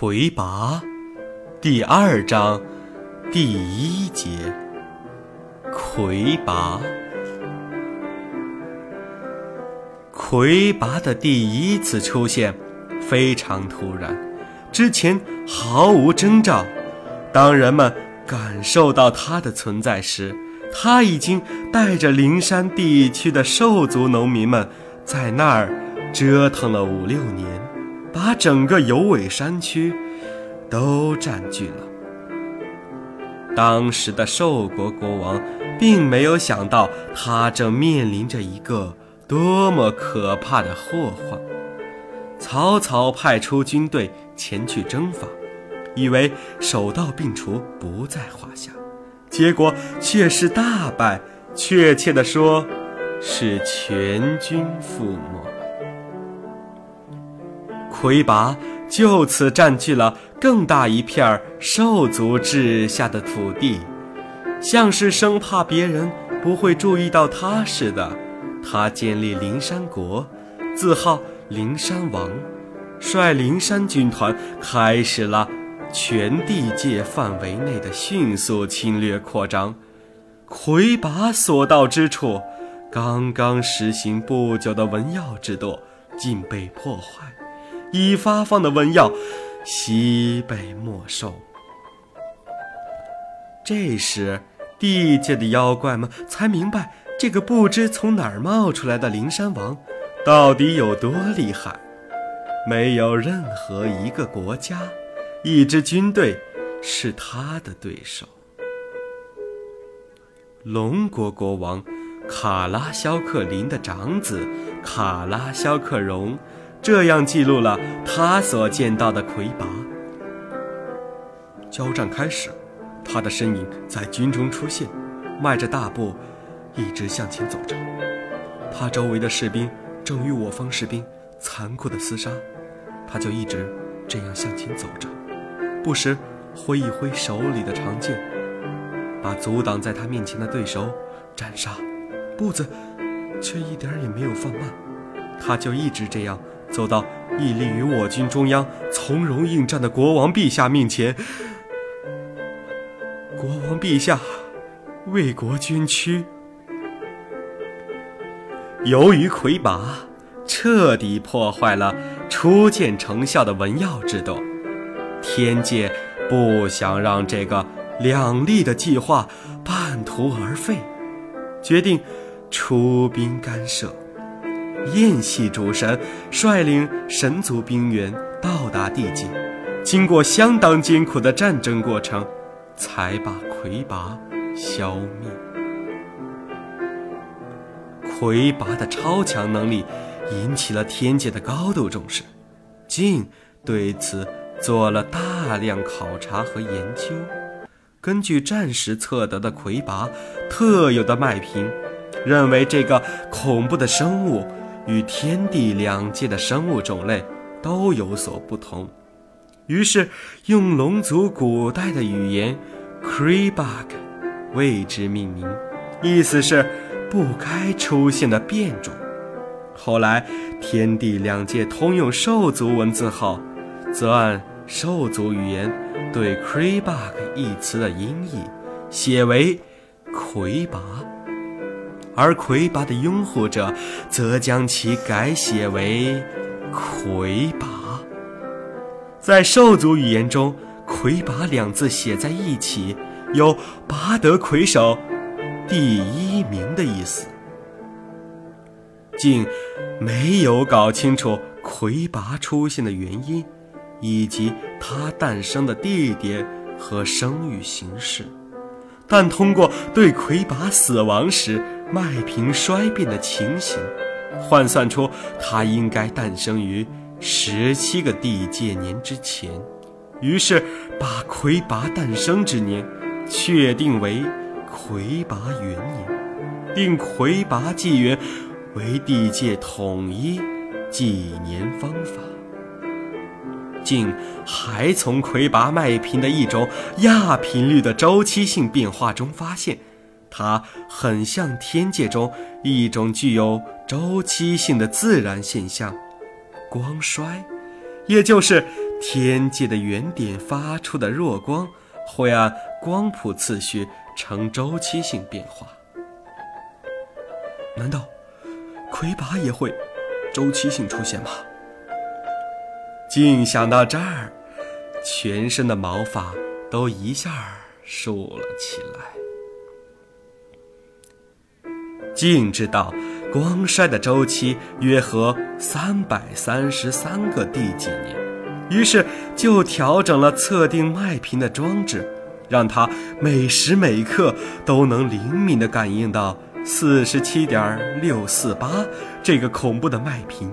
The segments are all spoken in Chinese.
魁拔，第二章第一节。魁拔，魁拔的第一次出现非常突然，之前毫无征兆。当人们感受到它的存在时，他已经带着灵山地区的兽族农民们在那儿折腾了五六年。把整个有尾山区都占据了。当时的兽国国王并没有想到，他正面临着一个多么可怕的祸患。曹操派出军队前去征伐，以为手到病除不在话下，结果却是大败，确切的说，是全军覆没。魁拔就此占据了更大一片兽族治下的土地，像是生怕别人不会注意到他似的，他建立灵山国，自号灵山王，率灵山军团开始了全地界范围内的迅速侵略扩张。魁拔所到之处，刚刚实行不久的文耀制度竟被破坏。已发放的瘟药悉被没收。这时，地界的妖怪们才明白，这个不知从哪儿冒出来的灵山王到底有多厉害。没有任何一个国家、一支军队是他的对手。龙国国王卡拉肖克林的长子卡拉肖克荣。这样记录了他所见到的魁拔。交战开始，他的身影在军中出现，迈着大步，一直向前走着。他周围的士兵正与我方士兵残酷的厮杀，他就一直这样向前走着，不时挥一挥手里的长剑，把阻挡在他面前的对手斩杀，步子却一点也没有放慢。他就一直这样。走到屹立于我军中央、从容应战的国王陛下面前，国王陛下，为国捐躯。由于魁拔彻底破坏了初见成效的文耀制度，天界不想让这个两利的计划半途而废，决定出兵干涉。燕系主神率领神族兵员到达地界，经过相当艰苦的战争过程，才把魁拔消灭。魁拔的超强能力引起了天界的高度重视，晋对此做了大量考察和研究。根据战时测得的魁拔特有的脉频，认为这个恐怖的生物。与天地两界的生物种类都有所不同，于是用龙族古代的语言 “crebug” 为之命名，意思是不该出现的变种。后来天地两界通用兽族文字后，则按兽族语言对 “crebug” 一词的音译写为“魁拔”。而魁拔的拥护者则将其改写为“魁拔”。在兽族语言中，“魁拔”两字写在一起，有拔得魁首、第一名的意思。竟没有搞清楚魁拔出现的原因，以及它诞生的地点和生育形式，但通过对魁拔死亡时。麦平衰变的情形，换算出它应该诞生于十七个地界年之前，于是把魁拔诞生之年确定为魁拔元年，定魁拔纪元为地界统一纪年方法。竟还从魁拔麦频的一种亚频率的周期性变化中发现。它很像天界中一种具有周期性的自然现象——光衰，也就是天界的原点发出的弱光会按光谱次序呈周期性变化。难道魁拔也会周期性出现吗？竟想到这儿，全身的毛发都一下竖了起来。静知道光衰的周期约合三百三十三个地纪年，于是就调整了测定脉频的装置，让它每时每刻都能灵敏地感应到四十七点六四八这个恐怖的脉频。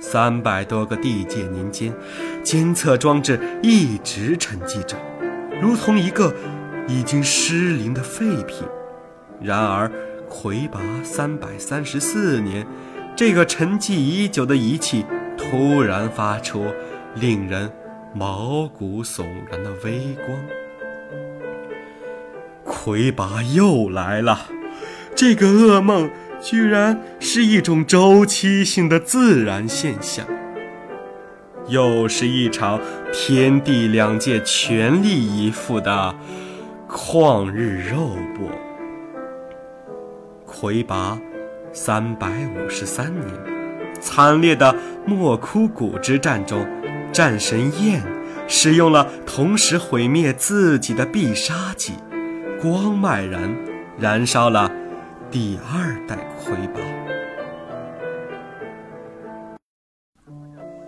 三百多个地界年间，监测装置一直沉寂着，如同一个已经失灵的废品。然而，魁拔三百三十四年，这个沉寂已久的仪器突然发出令人毛骨悚然的微光。魁拔又来了，这个噩梦居然是一种周期性的自然现象，又是一场天地两界全力以赴的旷日肉搏。魁拔三百五十三年，惨烈的莫枯谷之战中，战神焰使用了同时毁灭自己的必杀技——光脉燃，燃烧了第二代魁拔。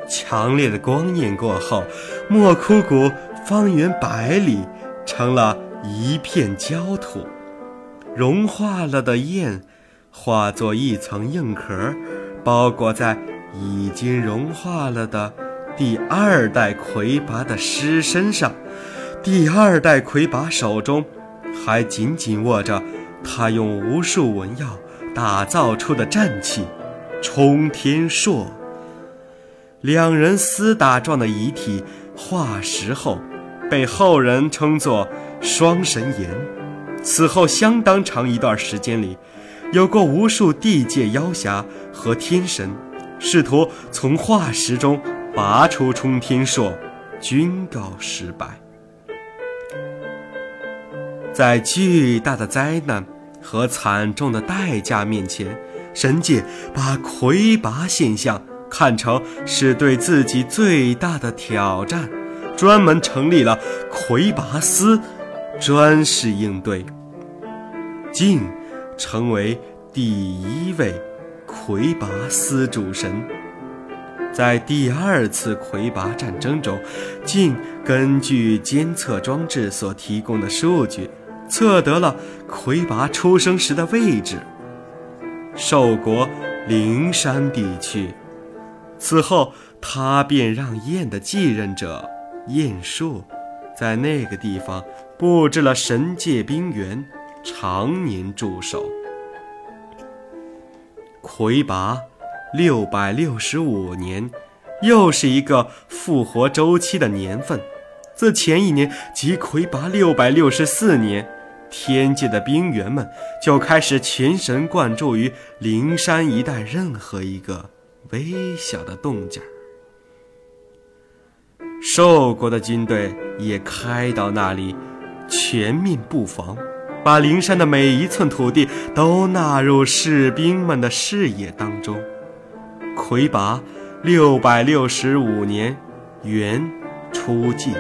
强烈的光焰过后，莫枯谷方圆百里成了一片焦土。融化了的焰，化作一层硬壳，包裹在已经融化了的第二代魁拔的尸身上。第二代魁拔手中还紧紧握着他用无数文药打造出的战器——冲天槊。两人厮打状的遗体化石后，被后人称作“双神岩”。此后相当长一段时间里，有过无数地界妖侠和天神试图从化石中拔出冲天槊，均告失败。在巨大的灾难和惨重的代价面前，神界把魁拔现象看成是对自己最大的挑战，专门成立了魁拔司。专事应对，晋成为第一位魁拔司主神。在第二次魁拔战争中，晋根据监测装置所提供的数据，测得了魁拔出生时的位置——寿国灵山地区。此后，他便让燕的继任者燕树。在那个地方布置了神界冰原，常年驻守。魁拔六百六十五年，又是一个复活周期的年份。自前一年即魁拔六百六十四年，天界的冰原们就开始全神贯注于灵山一带任何一个微小的动静。寿国的军队也开到那里，全面布防，把灵山的每一寸土地都纳入士兵们的视野当中。魁拔六百六十五年，元初季，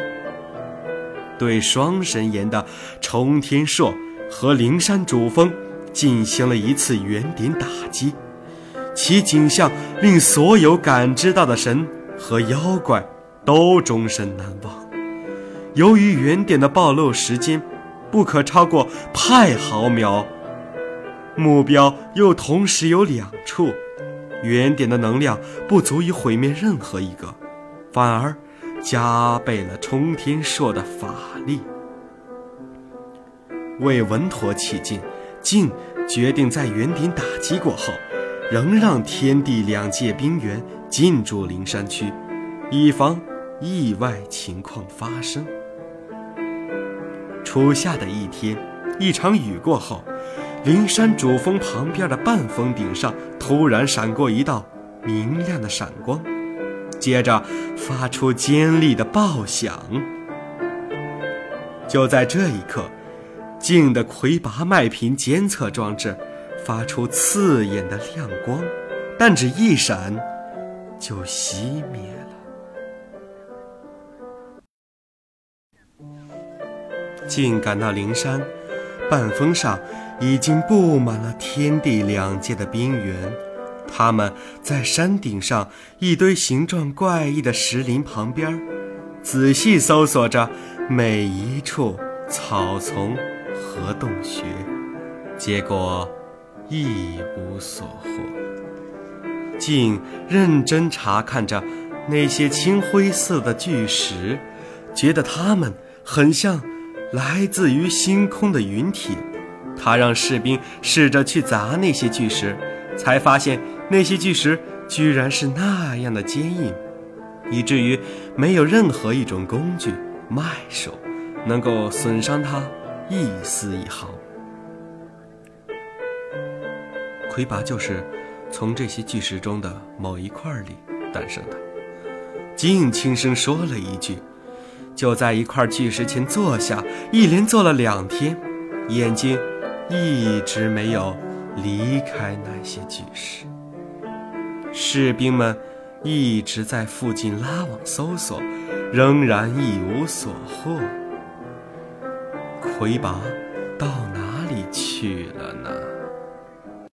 对双神岩的冲天槊和灵山主峰进行了一次原点打击，其景象令所有感知到的神和妖怪。都终身难忘。由于原点的暴露时间不可超过派毫秒，目标又同时有两处，原点的能量不足以毁灭任何一个，反而加倍了冲天硕的法力。为稳妥起见，晋决定在原点打击过后，仍让天地两界冰原进驻灵山区，以防。意外情况发生。初夏的一天，一场雨过后，灵山主峰旁边的半峰顶上突然闪过一道明亮的闪光，接着发出尖利的爆响。就在这一刻，镜的魁拔麦频监测装置发出刺眼的亮光，但只一闪就熄灭了。竟赶到灵山，半峰上已经布满了天地两界的冰原。他们在山顶上一堆形状怪异的石林旁边，仔细搜索着每一处草丛和洞穴，结果一无所获。竟认真查看着那些青灰色的巨石，觉得它们很像来自于星空的云体。他让士兵试着去砸那些巨石，才发现。那些巨石居然是那样的坚硬，以至于没有任何一种工具、麦手能够损伤它一丝一毫。魁拔就是从这些巨石中的某一块里诞生的。静轻声说了一句，就在一块巨石前坐下，一连坐了两天，眼睛一直没有离开那些巨石。士兵们一直在附近拉网搜索，仍然一无所获。魁拔到哪里去了呢？